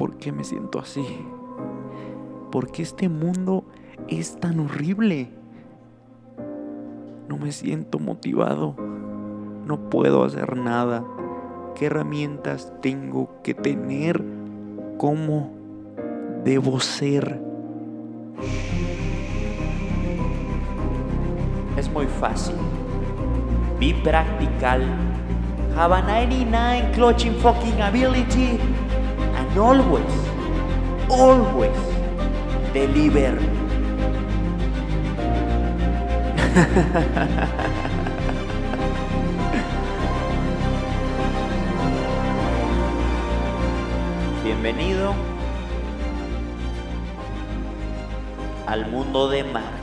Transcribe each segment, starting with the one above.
por qué me siento así. ¿Por qué este mundo es tan horrible? No me siento motivado. No puedo hacer nada. ¿Qué herramientas tengo que tener? ¿Cómo debo ser? Es muy fácil. Be practical. Have a 99 clutching fucking ability. Always, always deliver. Bienvenido al mundo de Marco.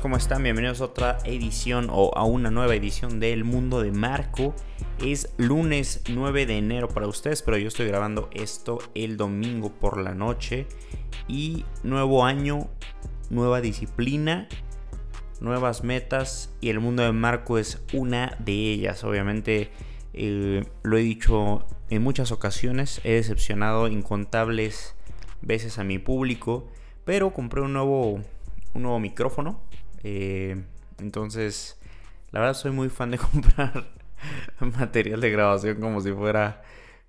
¿Cómo están? Bienvenidos a otra edición o a una nueva edición del Mundo de Marco. Es lunes 9 de enero para ustedes, pero yo estoy grabando esto el domingo por la noche. Y nuevo año, nueva disciplina, nuevas metas y el Mundo de Marco es una de ellas. Obviamente eh, lo he dicho en muchas ocasiones, he decepcionado incontables veces a mi público, pero compré un nuevo un nuevo micrófono. Eh, entonces, la verdad soy muy fan de comprar material de grabación como si fuera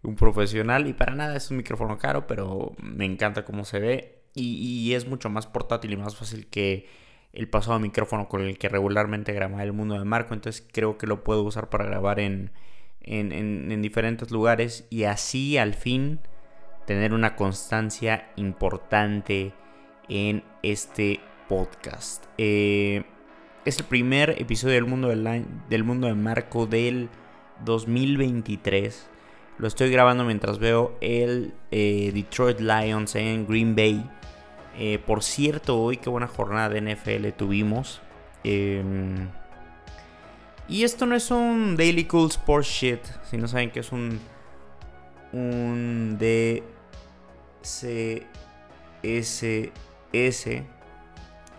un profesional. Y para nada es un micrófono caro, pero me encanta cómo se ve. Y, es mucho más portátil y más fácil que el pasado micrófono con el que regularmente grababa el mundo de Marco. Entonces creo que lo puedo usar para grabar en, en, en diferentes lugares. Y así al fin tener una constancia importante en este podcast. Eh, es el primer episodio del mundo, del, mundo de Marco del 2023. Lo estoy grabando mientras veo el eh, Detroit Lions en Green Bay. Eh, por cierto, hoy qué buena jornada de NFL tuvimos. Em, y esto no es un Daily Cool Sports Shit. Si no saben que es un. Un DCSS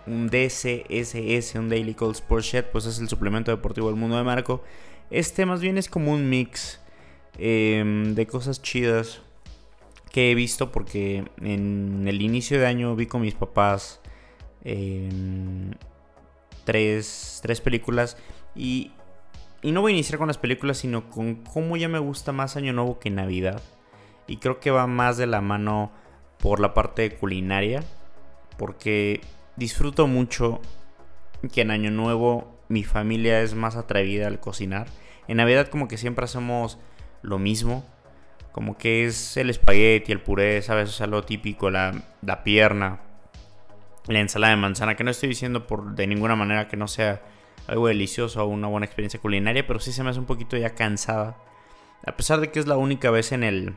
un DCSS, un Daily Call Sports Shed, pues es el suplemento deportivo del mundo de Marco. Este más bien es como un mix em, de cosas chidas que he visto porque en el inicio de año vi con mis papás em, tres, tres, películas y, y no voy a iniciar con las películas sino con cómo ya me gusta más Año Nuevo que Navidad y creo que va más de la mano por la parte culinaria porque disfruto mucho que en Año Nuevo mi familia es más atrevida al cocinar. En Navidad como que siempre hacemos lo mismo. Como que es el espagueti, el puré, ¿sabes? O sea, lo típico, la, pierna, la ensalada de manzana. Que no estoy diciendo por de ninguna manera que no sea algo delicioso o una buena experiencia culinaria. Pero sí se me hace un poquito ya cansada. A pesar de que es la única vez en el...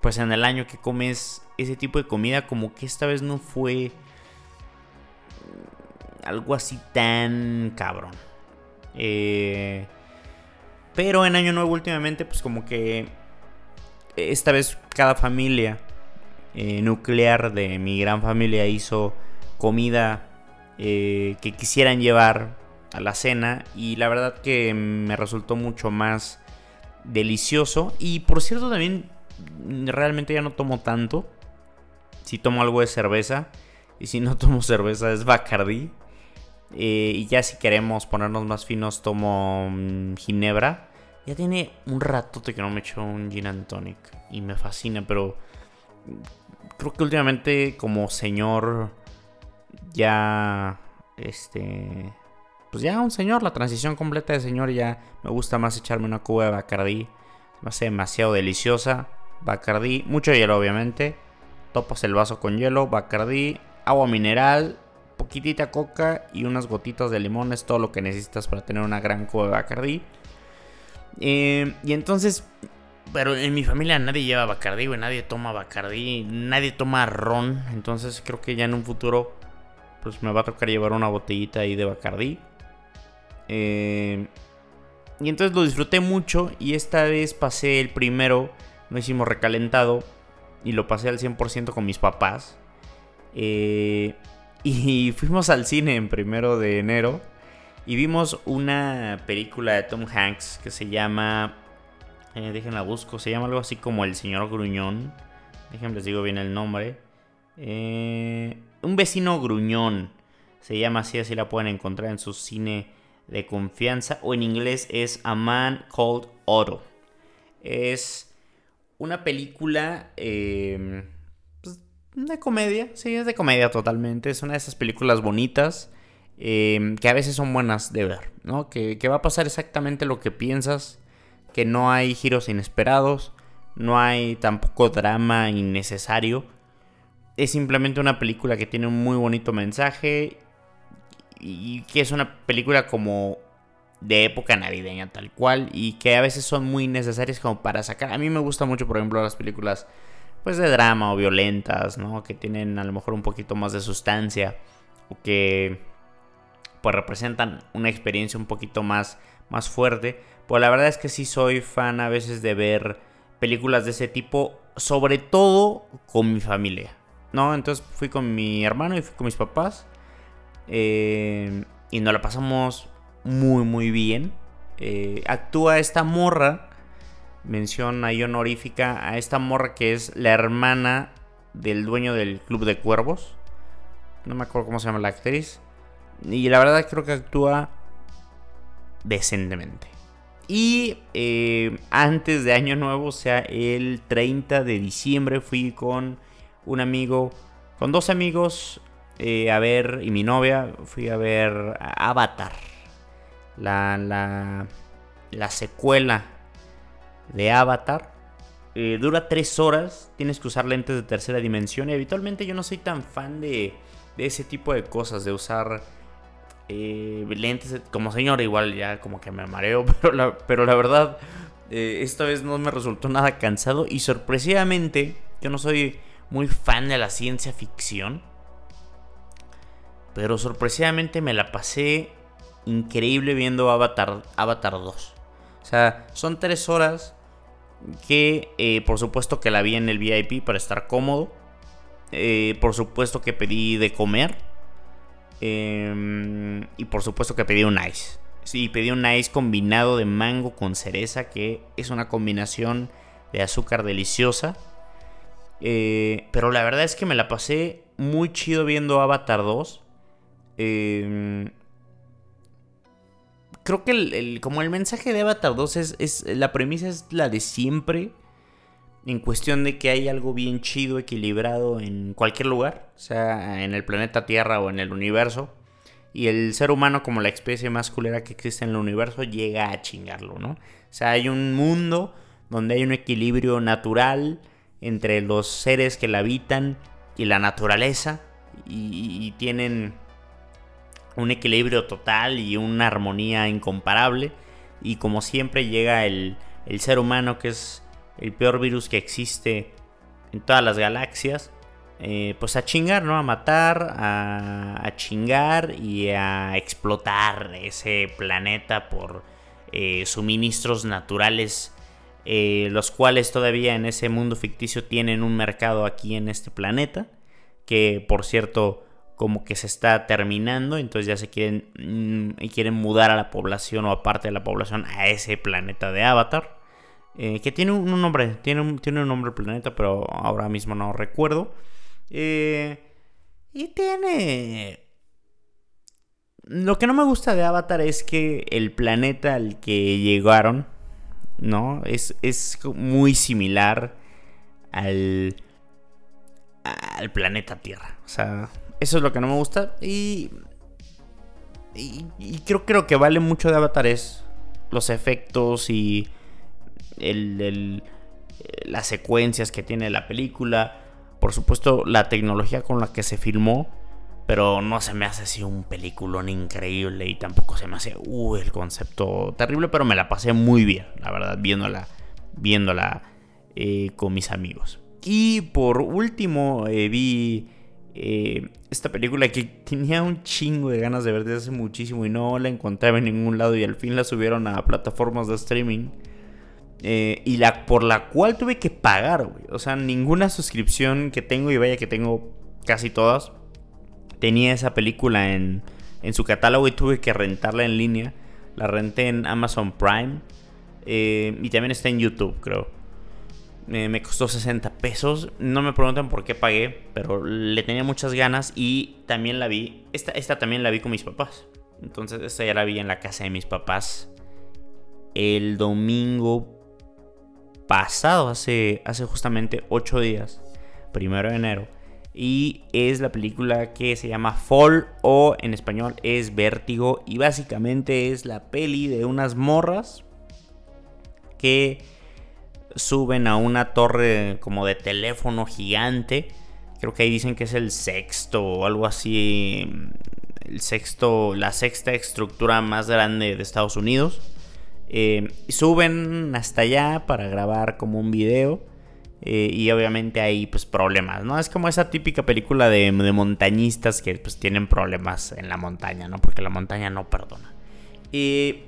Pues en el año que comes ese tipo de comida. Como que esta vez no fue algo así tan cabrón. Eh, pero en Año Nuevo últimamente, pues como que esta vez cada familia eh, nuclear de mi gran familia hizo comida eh, que quisieran llevar a la cena y la verdad que me resultó mucho más delicioso. Y por cierto también realmente ya no tomo tanto. Si tomo algo de cerveza y si no tomo cerveza es Bacardi eh, y ya si queremos ponernos más finos, tomo mm, ginebra. Ya tiene un ratote que no me echo un gin and tonic. Y me fascina, pero creo que últimamente como señor ya... Este... Pues ya un señor, la transición completa de señor ya me gusta más echarme una cuba de Bacardí. Me hace demasiado deliciosa. Bacardí, mucho hielo obviamente. Topas el vaso con hielo, Bacardí, agua mineral, poquitita coca y unas gotitas de limón es todo lo que necesitas para tener una gran cuba de Bacardí. Eh, y entonces, pero en mi familia nadie lleva Bacardí, nadie toma Bacardí, nadie toma ron. Entonces creo que ya en un futuro, pues me va a tocar llevar una botellita ahí de Bacardí. Eh, y entonces lo disfruté mucho y esta vez pasé el primero no hicimos recalentado y lo pasé al 100% con mis papás. Eh, y fuimos al cine en primero de enero y vimos una película de Tom Hanks que se llama. Eh, déjenla busco. Se llama algo así como El Señor Gruñón. Déjenme les digo bien el nombre. Eh, un vecino gruñón. Se llama así, así la pueden encontrar en su cine de confianza. O en inglés es A Man Called Otto. Es una película eh, de comedia. Sí, es de comedia totalmente. Es una de esas películas bonitas Em, que a veces son buenas de ver, ¿no? Que, va a pasar exactamente lo que piensas, que no hay giros inesperados, no hay tampoco drama innecesario. Es simplemente una película que tiene un muy bonito mensaje y que es una película como de época navideña tal cual y que a veces son muy necesarias como para sacar. A mí me gusta mucho, por ejemplo, las películas pues de drama o violentas, ¿no? Que tienen a lo mejor un poquito más de sustancia o que pues representan una experiencia un poquito más, más fuerte. Pues la verdad es que sí soy fan a veces de ver películas de ese tipo, sobre todo con mi familia. ¿No? Entonces fui con mi hermano y fui con mis papás. Eh, y nos la pasamos muy, muy bien. Eh, actúa esta morra. Mención ahí honorífica a esta morra que es la hermana del dueño del Club de Cuervos. No me acuerdo cómo se llama la actriz. Y la verdad creo que actúa decentemente. Y eh, antes de Año Nuevo, o sea, el 30 de diciembre, fui con un amigo, con dos amigos, eh, a ver, y mi novia, fui a ver Avatar. La, la, la secuela de Avatar. Eh, dura tres horas, tienes que usar lentes de tercera dimensión y habitualmente yo no soy tan fan de, ese tipo de cosas, de usar eh, lentes como señor igual ya como que me mareo, pero la, pero la verdad eh, esta vez no me resultó nada cansado y sorpresivamente yo no soy muy fan de la ciencia ficción, pero sorpresivamente me la pasé increíble viendo Avatar, Avatar 2. O sea, son tres horas que eh, por supuesto que la vi en el VIP para estar cómodo. por supuesto que pedí de comer Em, y por supuesto que pedí un ice. Sí, pedí un ice combinado de mango con cereza, que es una combinación de azúcar deliciosa. Eh, pero la verdad es que me la pasé muy chido viendo Avatar 2. Creo que el, como el mensaje de Avatar 2 es, es, La premisa es la de siempre en cuestión de que hay algo bien chido, equilibrado en cualquier lugar, sea en el planeta Tierra o en el universo. Y el ser humano, como la especie más culera que existe en el universo, llega a chingarlo, ¿no? O sea, hay un mundo donde hay un equilibrio natural entre los seres que la habitan y la naturaleza. Y, tienen un equilibrio total y una armonía incomparable. Y como siempre llega el, el ser humano que es el peor virus que existe en todas las galaxias, eh, pues a chingar, ¿no? A matar, a, chingar y a explotar ese planeta por eh, suministros naturales, eh, los cuales todavía en ese mundo ficticio tienen un mercado aquí en este planeta, que por cierto como que se está terminando, entonces ya se quieren, mm, quieren mudar a la población o a parte de la población a ese planeta de Avatar. Eh, que tiene un, nombre, tiene un, tiene un nombre el planeta, pero ahora mismo no recuerdo. Eh, y tiene... Lo que no me gusta de Avatar es que el planeta al que llegaron, ¿no? Es, es muy similar al, al planeta Tierra. O sea, eso es lo que no me gusta. Y, y, creo, creo que vale mucho de Avatar es los efectos y el, las secuencias que tiene la película, por supuesto la tecnología con la que se filmó, pero no se me hace así un peliculón increíble y tampoco se me hace uh, el concepto terrible, pero me la pasé muy bien, la verdad, viéndola, viéndola eh, con mis amigos. Y por último eh, vi eh, esta película que tenía un chingo de ganas de ver desde hace muchísimo y no la encontraba en ningún lado y al fin la subieron a plataformas de streaming Eh, y la por la cual tuve que pagar. O sea, ninguna suscripción que tengo, y vaya que tengo casi todas, tenía esa película en, en su catálogo y tuve que rentarla en línea. La renté en Amazon Prime. Eh, y también está en YouTube, creo. Me costó 60 pesos. No me preguntan por qué pagué, pero le tenía muchas ganas y también la vi. Esta, esta también la vi con mis papás. Entonces, esta ya la vi en la casa de mis papás el domingo pasado, hace, hace justamente 8 días, primero de enero. Y es la película que se llama Fall o en español es Vértigo. Y básicamente es la peli de unas morras que suben a una torre como de teléfono gigante. Creo que ahí dicen que es el sexto o algo así. El sexto, la sexta estructura más grande de Estados Unidos. Eh, suben hasta allá para grabar como un video. Eh, y obviamente hay pues problemas, ¿no? Es como esa típica película de, montañistas que pues tienen problemas en la montaña, ¿no? Porque la montaña no perdona. y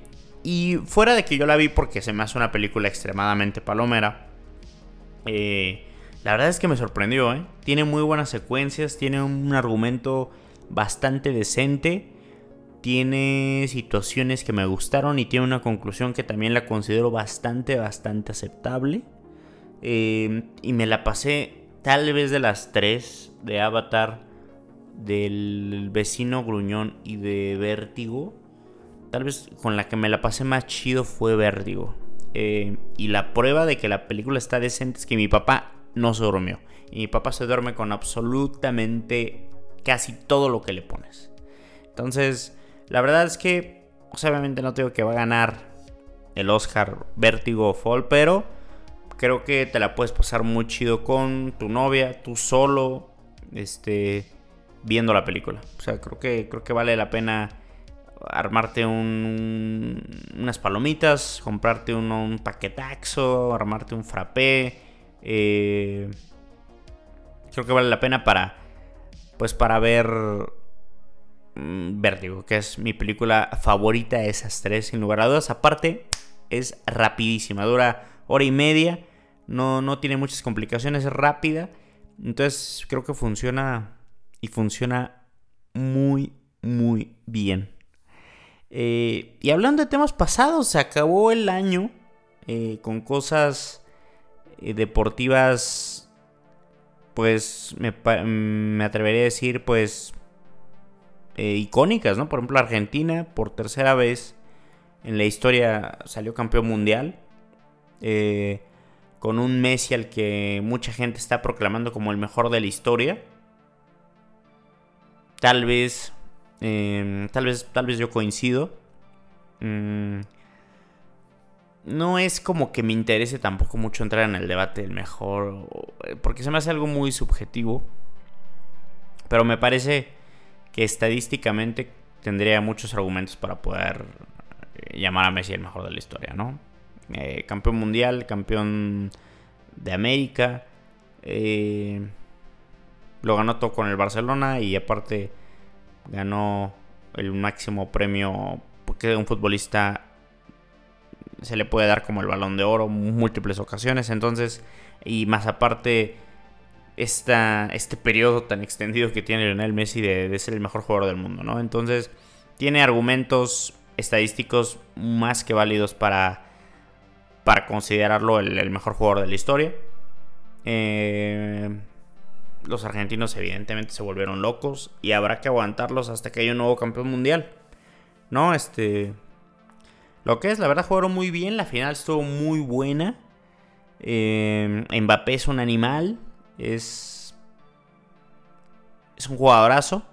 fuera de que yo la vi porque se me hace una película extremadamente palomera, eh, la verdad es que me sorprendió, ¿eh? Tiene muy buenas secuencias, tiene un argumento bastante decente tiene situaciones que me gustaron y tiene una conclusión que también la considero bastante, bastante aceptable. Eh, y me la pasé tal vez de las tres de Avatar, del vecino gruñón y de Vértigo. Tal vez con la que me la pasé más chido fue Vértigo. Eh, y la prueba de que la película está decente es que mi papá no se durmió. Y mi papá se duerme con absolutamente casi todo lo que le pones. Entonces, la verdad es que, pues, obviamente no tengo que va a ganar el Oscar Vértigo Fall, pero creo que te la puedes pasar muy chido con tu novia, tú solo, este, viendo la película. O sea, creo que, creo que vale la pena armarte un, unas palomitas, comprarte un paquetaxo, armarte un frappé. Eh, creo que vale la pena para, pues para ver Mm, Vértigo, que es mi película favorita de esas tres, sin lugar a dudas. Aparte, es rapidísima, dura hora y media, no, no tiene muchas complicaciones, es rápida. Entonces, creo que funciona y funciona muy, muy bien. Eh, y hablando de temas pasados, se acabó el año eh, con cosas eh, deportivas, pues me, me atrevería a decir, pues icónicas, ¿no? Por ejemplo, Argentina por tercera vez en la historia salió campeón mundial. Con un Messi al que mucha gente está proclamando como el mejor de la historia. Tal vez, em, tal vez, tal vez yo coincido. Mm, no es como que me interese tampoco mucho entrar en el debate del mejor, porque se me hace algo muy subjetivo. Pero me parece que estadísticamente tendría muchos argumentos para poder eh, llamar a Messi el mejor de la historia, ¿no? Eh, campeón mundial, campeón de América, eh, lo ganó todo con el Barcelona y aparte ganó el máximo premio porque un futbolista se le puede dar como el balón de oro múltiples ocasiones, entonces y más aparte este periodo tan extendido que tiene Lionel Messi de, ser el mejor jugador del mundo, ¿no? Entonces, tiene argumentos estadísticos más que válidos para, para considerarlo el, mejor jugador de la historia. Eh, los argentinos evidentemente se volvieron locos y habrá que aguantarlos hasta que haya un nuevo campeón mundial. ¿No? Este... Lo que es, la verdad, jugaron muy bien. La final estuvo muy buena. Eh, Mbappé es un animal. Es, es un jugadorazo.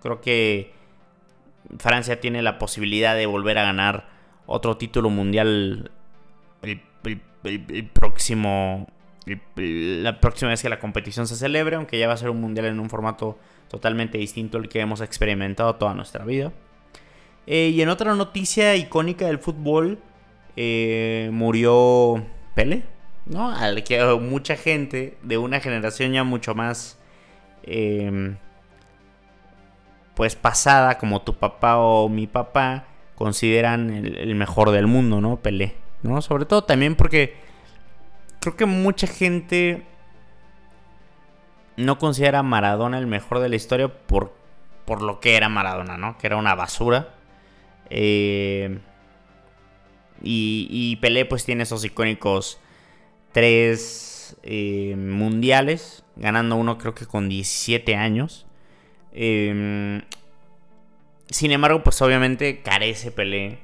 Creo que Francia tiene la posibilidad de volver a ganar otro título mundial el, próximo la próxima vez que la competición se celebre, aunque ya va a ser un mundial en un formato totalmente distinto al que hemos experimentado toda nuestra vida. Eh, y en otra noticia icónica del fútbol, eh, murió Pele, ¿no? Al que mucha gente de una generación ya mucho más, em, pues pasada, como tu papá o mi papá, consideran el, mejor del mundo, ¿no? Pelé, ¿no? Sobre todo también porque creo que mucha gente no considera a Maradona el mejor de la historia por, por lo que era Maradona, ¿no? Que era una basura. Eh, y, y, Pelé pues tiene esos icónicos tres eh, mundiales, ganando uno creo que con 17 años. Em, sin embargo, pues obviamente carece Pelé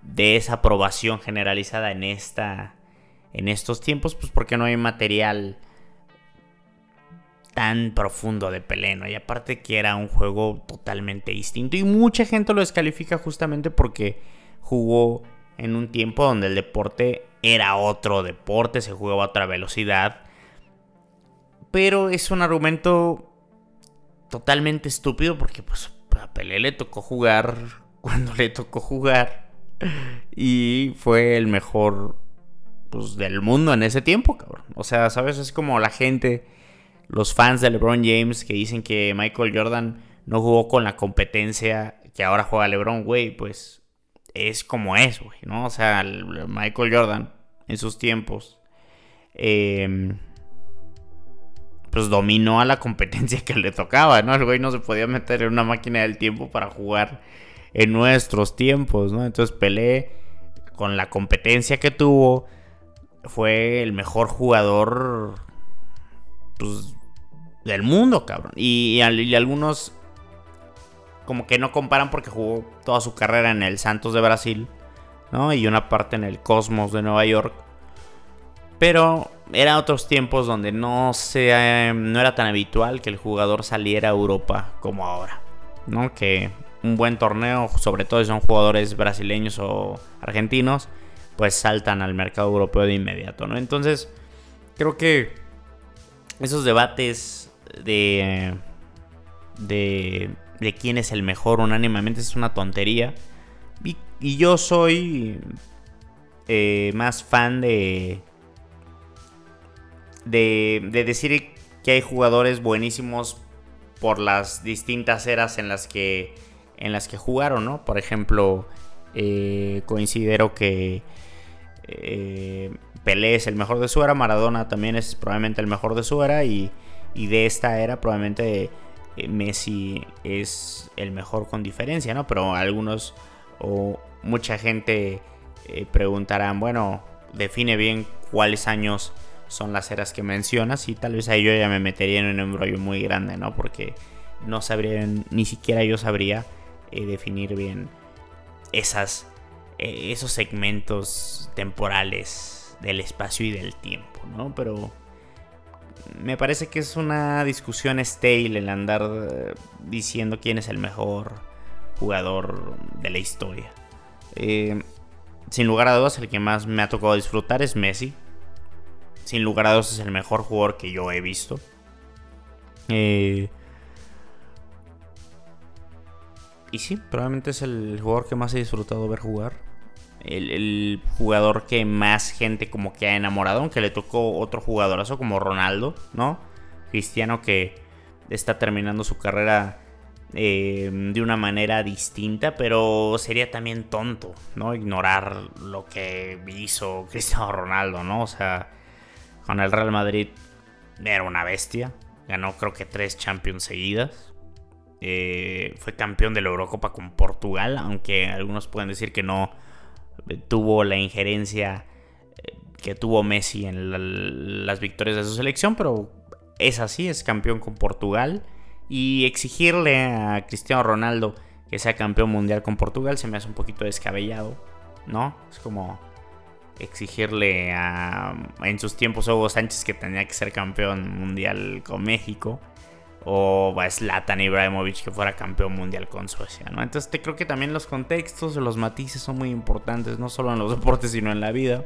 de esa aprobación generalizada en esta en estos tiempos, pues porque no hay material tan profundo de Pelé, ¿no? Y aparte que era un juego totalmente distinto y mucha gente lo descalifica justamente porque jugó en un tiempo donde el deporte era otro deporte, se jugaba a otra velocidad. Pero es un argumento totalmente estúpido porque pues a Pelé le tocó jugar cuando le tocó jugar y fue el mejor pues, del mundo en ese tiempo, cabrón. O sea, ¿sabes? Es como la gente los fans de LeBron James que dicen que Michael Jordan no jugó con la competencia que ahora juega LeBron, güey, pues es como es, güey, ¿no? O sea, Michael Jordan en sus tiempos, em, pues dominó a la competencia que le tocaba, ¿no? El güey no se podía meter en una máquina del tiempo para jugar en nuestros tiempos, ¿no? Entonces Pelé, con la competencia que tuvo, fue el mejor jugador pues, del mundo, cabrón. Y, algunos como que no comparan porque jugó toda su carrera en el Santos de Brasil, ¿no? Y una parte en el Cosmos de Nueva York. Pero eran otros tiempos donde no, se, no era tan habitual que el jugador saliera a Europa como ahora, ¿no? Que un buen torneo, sobre todo si son jugadores brasileños o argentinos, pues saltan al mercado europeo de inmediato, ¿no? Entonces, creo que esos debates de, de, de quién es el mejor unánimemente es una tontería. Y, yo soy eh, más fan de, de, de decir que hay jugadores buenísimos por las distintas eras en las que, en las que jugaron, ¿no? Por ejemplo, eh, considero que eh, Pelé es el mejor de su era, Maradona también es probablemente el mejor de su era y, de esta era probablemente eh, Messi es el mejor con diferencia, ¿no? Pero algunos o mucha gente eh, preguntarán, bueno, define bien cuáles años son las eras que mencionas y tal vez ahí yo ya me metería en un embrollo muy grande, ¿no? Porque no sabría, ni siquiera yo sabría definir bien esas, esos segmentos temporales del espacio y del tiempo, ¿no? Pero me parece que es una discusión stale el andar eh, diciendo quién es el mejor jugador de la historia. Eh, sin lugar a dudas, el que más me ha tocado disfrutar es Messi. Sin lugar a dudas, es el mejor jugador que yo he visto. Eh, y sí, probablemente es el jugador que más he disfrutado ver jugar el, jugador que más gente como que ha enamorado, aunque le tocó otro jugadorazo como Ronaldo, ¿no? Cristiano que está terminando su carrera eh, de una manera distinta, pero sería también tonto, ¿no? Ignorar lo que hizo Cristiano Ronaldo, ¿no? O sea, con el Real Madrid era una bestia, ganó creo que tres Champions seguidas. Eh, fue campeón de la Eurocopa con Portugal, aunque algunos pueden decir que no tuvo la injerencia eh, que tuvo Messi en las victorias de su selección, pero es así, es campeón con Portugal. Y exigirle a Cristiano Ronaldo que sea campeón mundial con Portugal se me hace un poquito descabellado, ¿no? Es como exigirle a, en sus tiempos Hugo Sánchez que tenía que ser campeón mundial con México o a Zlatan Ibrahimovic que fuera campeón mundial con Suecia, ¿no? Entonces te creo que también los contextos, los matices son muy importantes, no solo en los deportes, sino en la vida.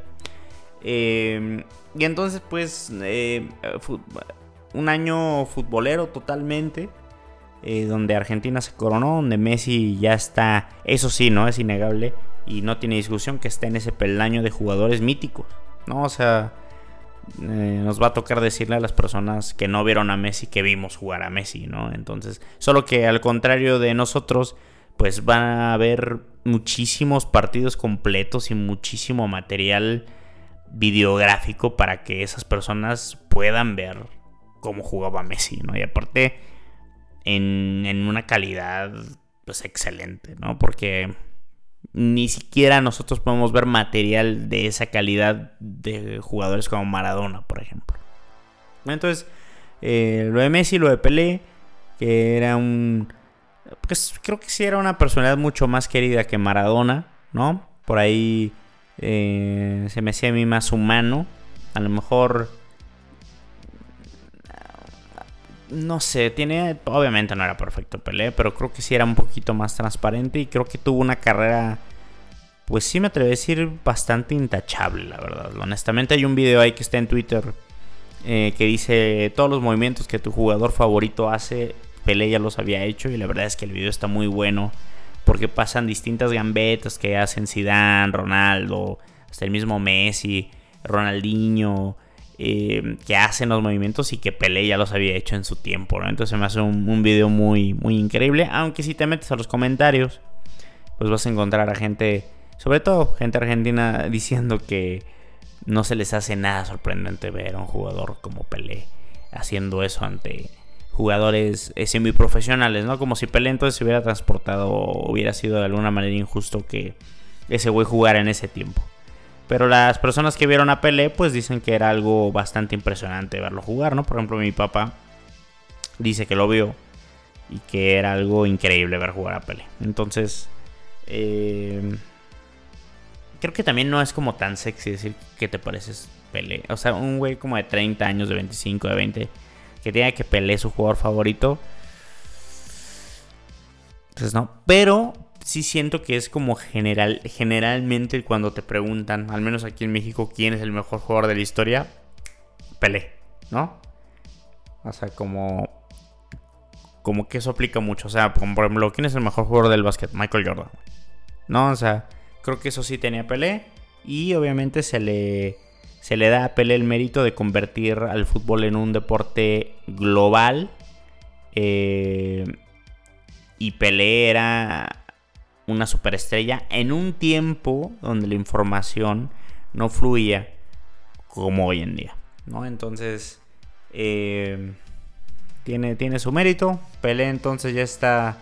Eh, y entonces, pues, eh, un año futbolero totalmente, eh, donde Argentina se coronó, donde Messi ya está, eso sí, ¿no? Es innegable y no tiene discusión que está en ese peldaño de jugadores míticos, ¿no? O sea eh, nos va a tocar decirle a las personas que no vieron a Messi que vimos jugar a Messi, ¿no? Entonces, solo que al contrario de nosotros, pues van a haber muchísimos partidos completos y muchísimo material videográfico para que esas personas puedan ver cómo jugaba Messi, ¿no? Y aparte, en, en una calidad, pues excelente, ¿no? Porque ni siquiera nosotros podemos ver material de esa calidad de jugadores como Maradona, por ejemplo. Entonces, eh, lo de Messi, lo de Pelé, que era un... Pues creo que sí era una personalidad mucho más querida que Maradona, ¿no? Por ahí eh, se me hacía a mí más humano. A lo mejor... No sé, tiene... Obviamente no era perfecto Pelé, pero creo que sí era un poquito más transparente y creo que tuvo una carrera... Pues sí me atrevo a decir bastante intachable, la verdad. Honestamente hay un video ahí que está en Twitter eh, que dice todos los movimientos que tu jugador favorito hace, Pelé ya los había hecho y la verdad es que el video está muy bueno porque pasan distintas gambetas que hacen Zidane, Ronaldo, hasta el mismo Messi, Ronaldinho, eh, que hacen los movimientos y que Pelé ya los había hecho en su tiempo, Entonces me hace un, video muy, muy increíble, aunque si te metes a los comentarios, pues vas a encontrar a gente, sobre todo gente argentina, diciendo que no se les hace nada sorprendente ver a un jugador como Pelé haciendo eso ante jugadores eh, semiprofesionales, ¿no? Como si Pelé entonces se hubiera transportado hubiera sido de alguna manera injusto que ese güey jugara en ese tiempo. Pero las personas que vieron a Pelé pues dicen que era algo bastante impresionante verlo jugar, ¿no? Por ejemplo, mi papá dice que lo vio y que era algo increíble ver jugar a Pelé. Entonces, eh, creo que también no es como tan sexy decir que te pareces Pelé. O sea, un güey como de 30 años, de 25, de 20, que tiene que Pelé su jugador favorito. Entonces, no. Pero sí siento que es como general, generalmente cuando te preguntan, al menos aquí en México, quién es el mejor jugador de la historia, Pelé, ¿no? O sea, como como que eso aplica mucho. O sea, por ejemplo, ¿quién es el mejor jugador del básquet? Michael Jordan. ¿No? O sea, Creo que eso sí tenía Pelé. Y obviamente se le, se le da a Pelé el mérito de convertir al fútbol en un deporte global. Eh, y Pelé era una superestrella en un tiempo donde la información no fluía como hoy en día. ¿no? Entonces, eh, tiene, tiene su mérito. Pelé entonces ya está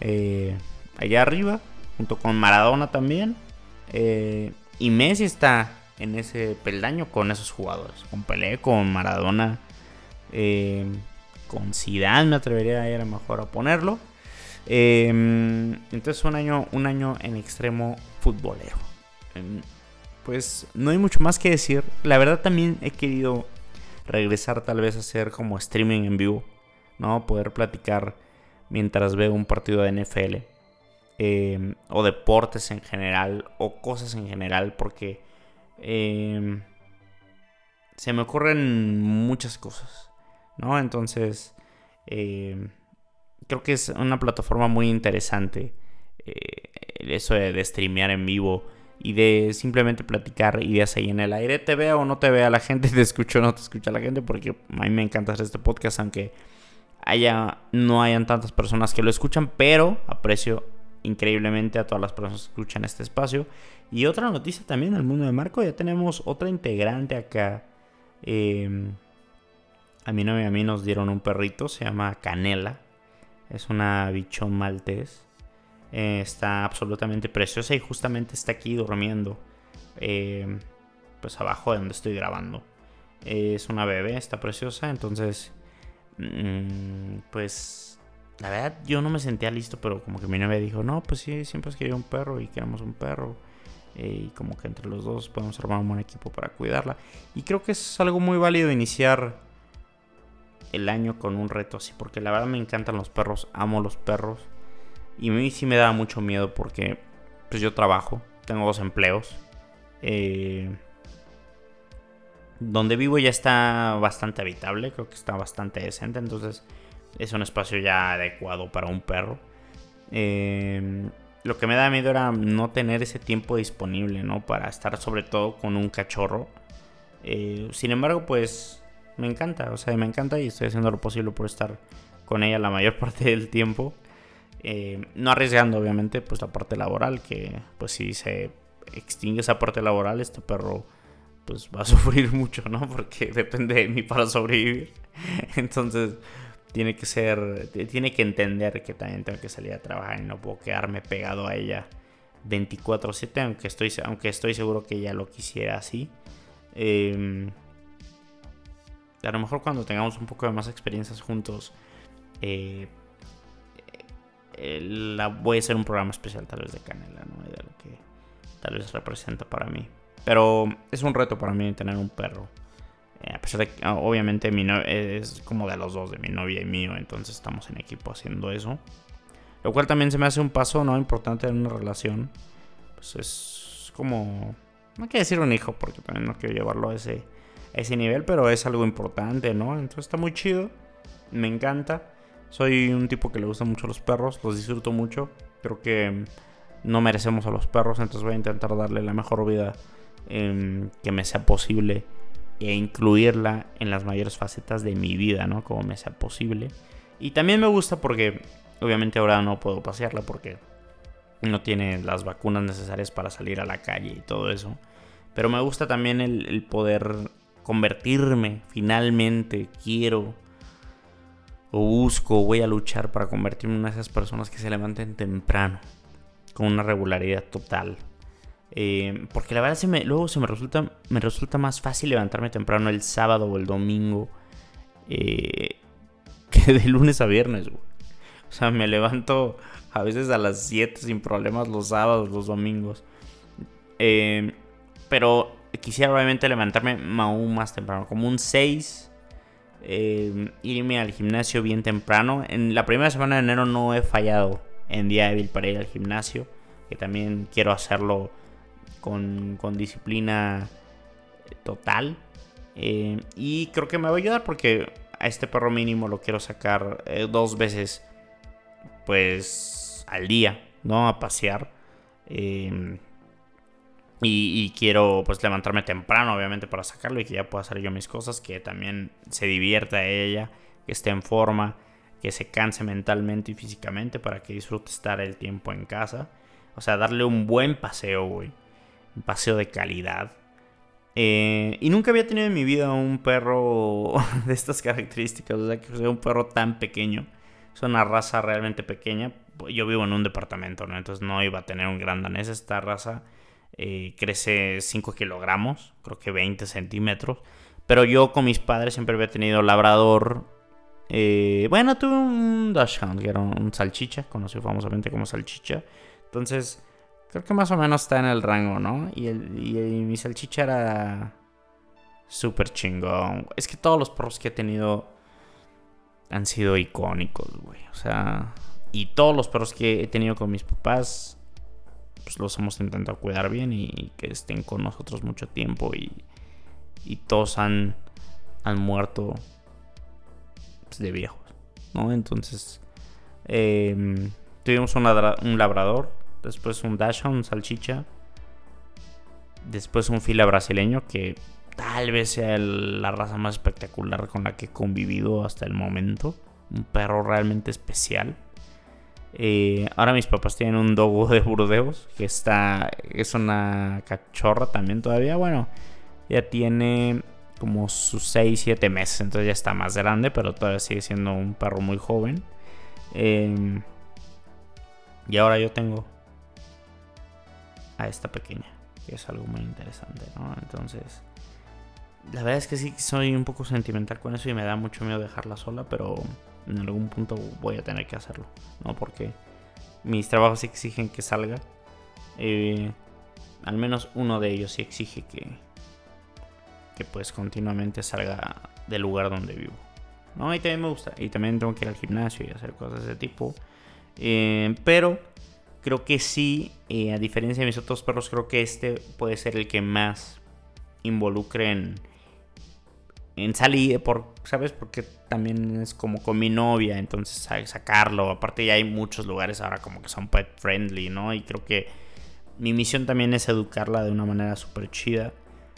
eh, allá arriba junto con Maradona también. Eh, y Messi está en ese peldaño con esos jugadores. Con Pelé, con Maradona, eh, con Zidane me atrevería a ir a mejor a ponerlo. Eh, entonces un año, un año en extremo futbolero. Pues no hay mucho más que decir. La verdad también he querido regresar tal vez a hacer como streaming en vivo. ¿no? Poder platicar mientras veo un partido de NFL. Em, o deportes en general o cosas en general porque em, se me ocurren muchas cosas, ¿no? Entonces, em, creo que es una plataforma muy interesante eh, eso de, streamear en vivo y de simplemente platicar ideas ahí en el aire. Te vea o no te vea la gente, te escucho o no te escucha la gente, porque a mí me encanta hacer este podcast, aunque haya, no hayan tantas personas que lo escuchan, pero aprecio increíblemente a todas las personas que escuchan este espacio. Y otra noticia también el mundo de Marco, ya tenemos otra integrante acá. Em, a mi novia y a mí nos dieron un perrito, se llama Canela. Es una bichón maltés. Eh, está absolutamente preciosa y justamente está aquí durmiendo. Em, pues abajo de donde estoy grabando. es una bebé, está preciosa. Entonces, mm, pues la verdad, yo no me sentía listo, pero como que mi novia dijo, no, pues sí, siempre has querido un perro y queremos un perro. Eh, y como que entre los dos podemos armar un buen equipo para cuidarla. Y creo que es algo muy válido iniciar el año con un reto así, porque la verdad me encantan los perros, amo los perros. Y a mí sí me da mucho miedo porque pues yo trabajo, tengo dos empleos. Eh, donde vivo ya está bastante habitable, creo que está bastante decente, entonces es un espacio ya adecuado para un perro. Em, lo que me da miedo era no tener ese tiempo disponible, ¿no? Para estar sobre todo con un cachorro. Eh, sin embargo, pues me encanta, o sea, me encanta y estoy haciendo lo posible por estar con ella la mayor parte del tiempo. Em, no arriesgando, obviamente, pues la parte laboral, que pues si se extingue esa parte laboral, este perro pues va a sufrir mucho, ¿no? Porque depende de mí para sobrevivir. Entonces, tiene que ser, tiene que entender que también tengo que salir a trabajar y no puedo quedarme pegado a ella 24/7, aunque estoy, aunque estoy seguro que ella lo quisiera así. Em, a lo mejor cuando tengamos un poco de más experiencias juntos, eh, eh, la, voy a hacer un programa especial tal vez de Canela, ¿no? de lo que tal vez representa para mí. Pero es un reto para mí tener un perro. Eh, a pesar de que, ah, obviamente, mi es como de los dos, de mi novia y mío. Entonces estamos en equipo haciendo eso. Lo cual también se me hace un paso no importante en una relación. Pues es como. No quiero decir un hijo, porque también no quiero llevarlo a ese, ese nivel, pero es algo importante, ¿no? Entonces está muy chido. Me encanta. Soy un tipo que le gusta mucho los perros, los disfruto mucho. Creo que no merecemos a los perros, entonces voy a intentar darle la mejor vida em, que me sea posible e incluirla en las mayores facetas de mi vida, ¿no? Como me sea posible. Y también me gusta porque obviamente ahora no puedo pasearla porque no tiene las vacunas necesarias para salir a la calle y todo eso. Pero me gusta también el, poder convertirme, finalmente quiero o busco, voy a luchar para convertirme en una de esas personas que se levanten temprano, con una regularidad total. Eh, porque la verdad luego se me resulta, me resulta más fácil levantarme temprano el sábado o el domingo eh, que de lunes a viernes. O sea, me levanto a veces a las 7 sin problemas los sábados, los domingos. Eh, pero quisiera obviamente levantarme aún más temprano, como un 6. irme al gimnasio bien temprano. En la primera semana de enero no he fallado en día débil para ir al gimnasio. Que también quiero hacerlo con, disciplina total. Eh, y creo que me va a ayudar porque a este perro mínimo lo quiero sacar eh, dos veces, pues, al día, ¿no? A pasear. Em, y, quiero, pues, levantarme temprano, obviamente, para sacarlo y que ya pueda hacer yo mis cosas, que también se divierta ella, que esté en forma, que se canse mentalmente y físicamente para que disfrute estar el tiempo en casa. O sea, darle un buen paseo, güey un paseo de calidad. Eh, y nunca había tenido en mi vida un perro de estas características, o sea, que sea un perro tan pequeño. Es una raza realmente pequeña. Yo vivo en un departamento, ¿no? Entonces no iba a tener un gran danés. Esta raza eh, crece 5 kilogramos, creo que 20 centímetros. Pero yo con mis padres siempre había tenido labrador. Eh, bueno, tuve un Dachshund, que era un salchicha, conocido famosamente como salchicha. Entonces Creo que más o menos está en el rango, ¿no? Y, el, y, mi salchicha era súper chingón. Es que todos los perros que he tenido han sido icónicos, güey. O sea, y todos los perros que he tenido con mis papás, pues los hemos intentado cuidar bien y que estén con nosotros mucho tiempo. Y, y todos han, han muerto pues, de viejos, ¿no? Entonces, em, tuvimos un, un labrador después un Dachshund, un salchicha, después un fila brasileño que tal vez sea la raza más espectacular con la que he convivido hasta el momento, un perro realmente especial. Eh, ahora mis papás tienen un dogo de Burdeos, que está, es una cachorra también todavía, bueno, ya tiene como sus 6, 7 meses, entonces ya está más grande, pero todavía sigue siendo un perro muy joven. Eh, y ahora yo tengo a esta pequeña, que es algo muy interesante, ¿no? Entonces, la verdad es que sí soy un poco sentimental con eso y me da mucho miedo dejarla sola, pero en algún punto voy a tener que hacerlo, ¿no? Porque mis trabajos exigen que salga. Eh, al menos uno de ellos sí exige que, que pues continuamente salga del lugar donde vivo. ¿no? Y también me gusta. Y también tengo que ir al gimnasio y hacer cosas de ese tipo. Eh, pero creo que sí, eh, a diferencia de mis otros perros, creo que este puede ser el que más involucre en, en salir, por, ¿sabes? Porque también es como con mi novia, entonces sacarlo. Aparte ya hay muchos lugares ahora como que son pet friendly, ¿no? Y creo que mi misión también es educarla de una manera súper chida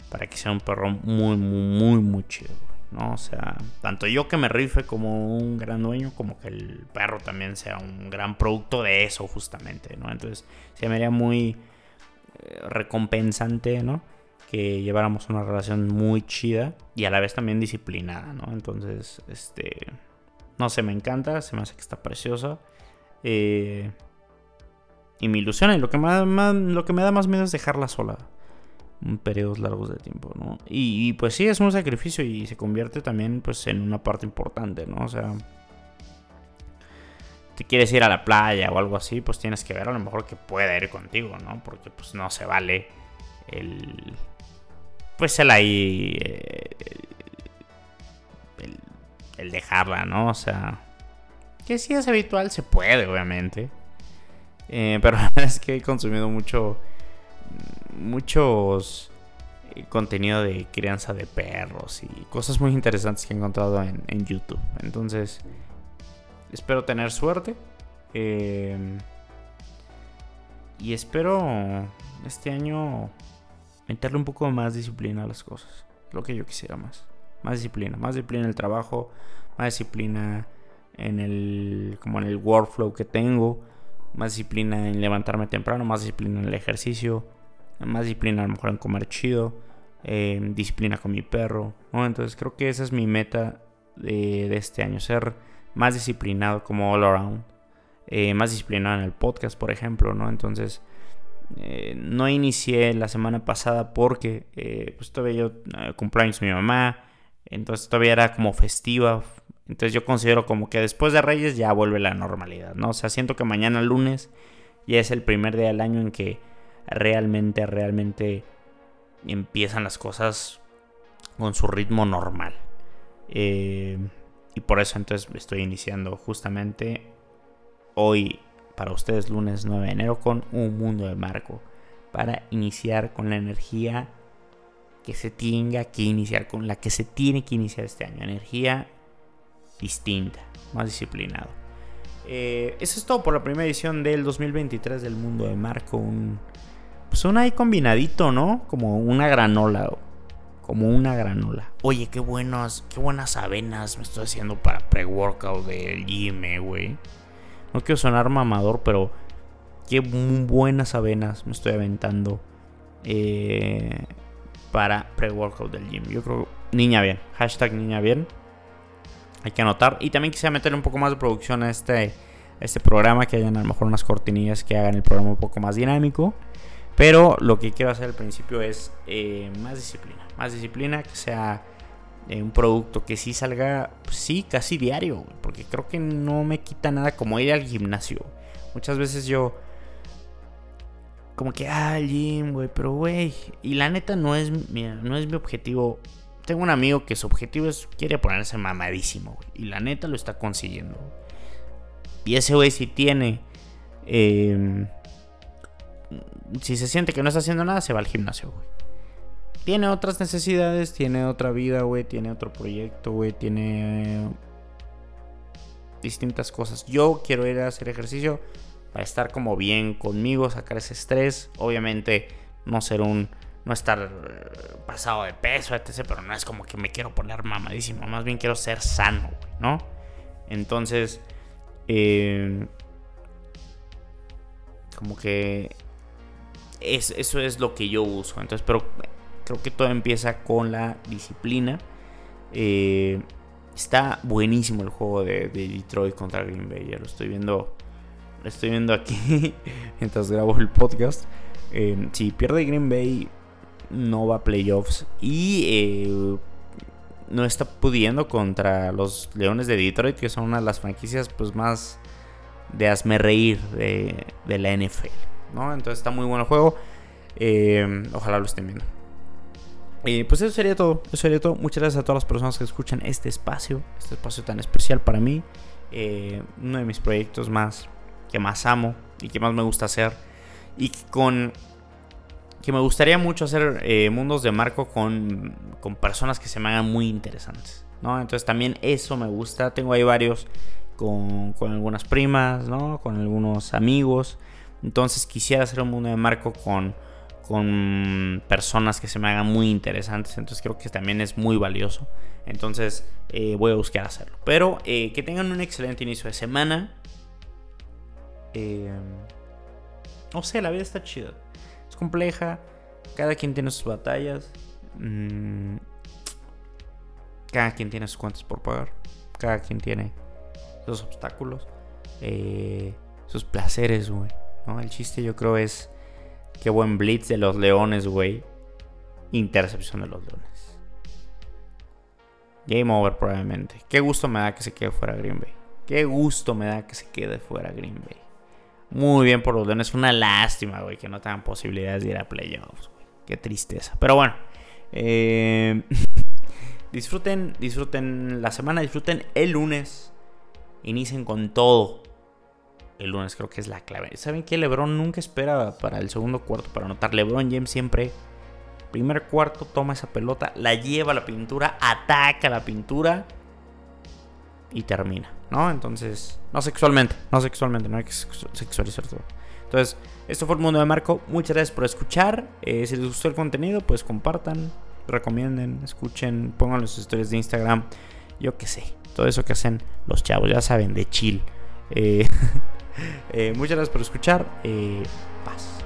para que sea un perro muy, muy, muy, muy chido. ¿no? O sea, tanto yo que me rife como un gran dueño, como que el perro también sea un gran producto de eso, justamente, ¿no? Entonces, se me haría muy eh, recompensante, ¿no? Que lleváramos una relación muy chida y a la vez también disciplinada, ¿no? Entonces, este, no sé, me encanta, se me hace que está preciosa. Eh, y me ilusiona y lo que, me da más miedo es dejarla sola periodos largos de tiempo, ¿no? Y, pues sí, es un sacrificio y se convierte también pues en una parte importante, ¿no? O sea, te quieres ir a la playa o algo así, pues tienes que ver a lo mejor que pueda ir contigo, ¿no? Porque pues no se vale el... Pues el ahí... Eh, el, el dejarla, ¿no? O sea... Que si es habitual, se puede, obviamente. Eh, pero la verdad es que he consumido mucho muchos eh, contenido de crianza de perros y cosas muy interesantes que he encontrado en, YouTube. Entonces, espero tener suerte. Y espero este año meterle un poco más disciplina a las cosas. Lo que yo quisiera más. Más disciplina. Más disciplina en el trabajo. Más disciplina en el. como en el workflow que tengo. Más disciplina en levantarme temprano. Más disciplina en el ejercicio más disciplina a lo mejor en comer chido, eh, disciplina con mi perro, Entonces creo que esa es mi meta de, este año, ser más disciplinado como all around, eh, más disciplinado en el podcast, por ejemplo, ¿no? Entonces eh, no inicié la semana pasada porque pues todavía yo cumpleaños mi mamá, entonces todavía era como festiva, entonces yo considero como que después de Reyes ya vuelve la normalidad, ¿no? O sea, siento que mañana lunes ya es el primer día del año en que realmente, realmente empiezan las cosas con su ritmo normal. Eh, y por eso entonces estoy iniciando justamente hoy para ustedes lunes 9 de enero con un mundo de marco. Para iniciar con la energía que se tenga que iniciar, con la que se tiene que iniciar este año. Energía distinta, más disciplinado. Eh, eso es todo por la primera edición del 2023 del mundo de Marco. Un pues un ahí combinadito, ¿no? Como una granola. Como una granola. Oye, qué buenas, qué buenas avenas me estoy haciendo para pre-workout del gym, eh, güey. No quiero sonar mamador, pero qué buenas avenas me estoy aventando eh, para pre-workout del gym. Yo creo, niña bien, hashtag niña bien. Hay que anotar. Y también quisiera meterle un poco más de producción a este, a este programa, que hayan a lo mejor unas cortinillas que hagan el programa un poco más dinámico. Pero lo que quiero hacer al principio es eh, más disciplina. Más disciplina, que sea eh, un producto que sí salga, pues sí, casi diario. Porque creo que no me quita nada como ir al gimnasio. Muchas veces yo... Como que, ah, el gym, güey, pero güey. Y la neta no es, no es mi objetivo. Tengo un amigo que su objetivo es, quiere ponerse mamadísimo. Y la neta lo está consiguiendo. Y ese güey sí tiene... Eh, si se siente que no está haciendo nada, se va al gimnasio, güey. Tiene otras necesidades, tiene otra vida, güey, tiene otro proyecto, güey, tiene distintas cosas. Yo quiero ir a hacer ejercicio para estar como bien conmigo, sacar ese estrés, obviamente no ser un no estar eh, pasado de peso, etc, pero no es como que me quiero poner mamadísimo, más bien quiero ser sano, ¿no? Entonces, eh, como que eso es lo que yo uso. Entonces, pero creo que todo empieza con la disciplina. Eh, está buenísimo el juego de, Detroit contra Green Bay. Ya lo estoy viendo. Lo estoy viendo aquí mientras grabo el podcast. Eh, si pierde Green Bay, no va a playoffs. Y eh, no está pudiendo contra los Leones de Detroit, que son una de las franquicias pues, más de hazme reír de, la NFL. Entonces está muy bueno el juego. Ojalá lo estén viendo. Y pues eso sería todo. Eso sería todo. Muchas gracias a todas las personas que escuchan este espacio. Este espacio tan especial para mí. Eh, uno de mis proyectos más que más amo y que más me gusta hacer. Y con que me gustaría mucho hacer eh, mundos de marco con, con, personas que se me hagan muy interesantes. ¿no? Entonces también eso me gusta. Tengo ahí varios con, con algunas primas, ¿no? con algunos amigos. Entonces quisiera hacer un mundo de marco con, con personas que se me hagan muy interesantes. Entonces creo que también es muy valioso. Entonces eh, voy a buscar hacerlo. Pero eh, que tengan un excelente inicio de semana. Eh, no sé, la vida está chida. Es compleja. Cada quien tiene sus batallas. Mm, cada quien tiene sus cuentas por pagar. Cada quien tiene sus obstáculos. Sus placeres. ¿no? El chiste yo creo es... Qué buen blitz de los leones, güey. Intercepción de los leones. Game over probablemente. Qué gusto me da que se quede fuera Green Bay. Qué gusto me da que se quede fuera Green Bay. Muy bien por los Leones. Una lástima, güey, que no tengan posibilidades de ir a playoffs, güey. Qué tristeza. Pero bueno. Eh, disfruten, disfruten la semana, disfruten el lunes. Inicien con todo. El lunes creo que es la clave. ¿Saben qué? LeBron nunca espera para el segundo cuarto para anotar. LeBron James siempre, primer cuarto, toma esa pelota, la lleva a la pintura, ataca la pintura y termina, ¿no? Entonces, no sexualmente, no sexualmente, no hay que sexualizar todo. Entonces, esto fue el mundo de Marco. Muchas gracias por escuchar. Eh, si les gustó el contenido, pues compartan, recomienden, escuchen, pongan sus historias de Instagram. Yo qué sé, todo eso que hacen los chavos, ya saben, de chill. Eh, eh, muchas gracias por escuchar. paz.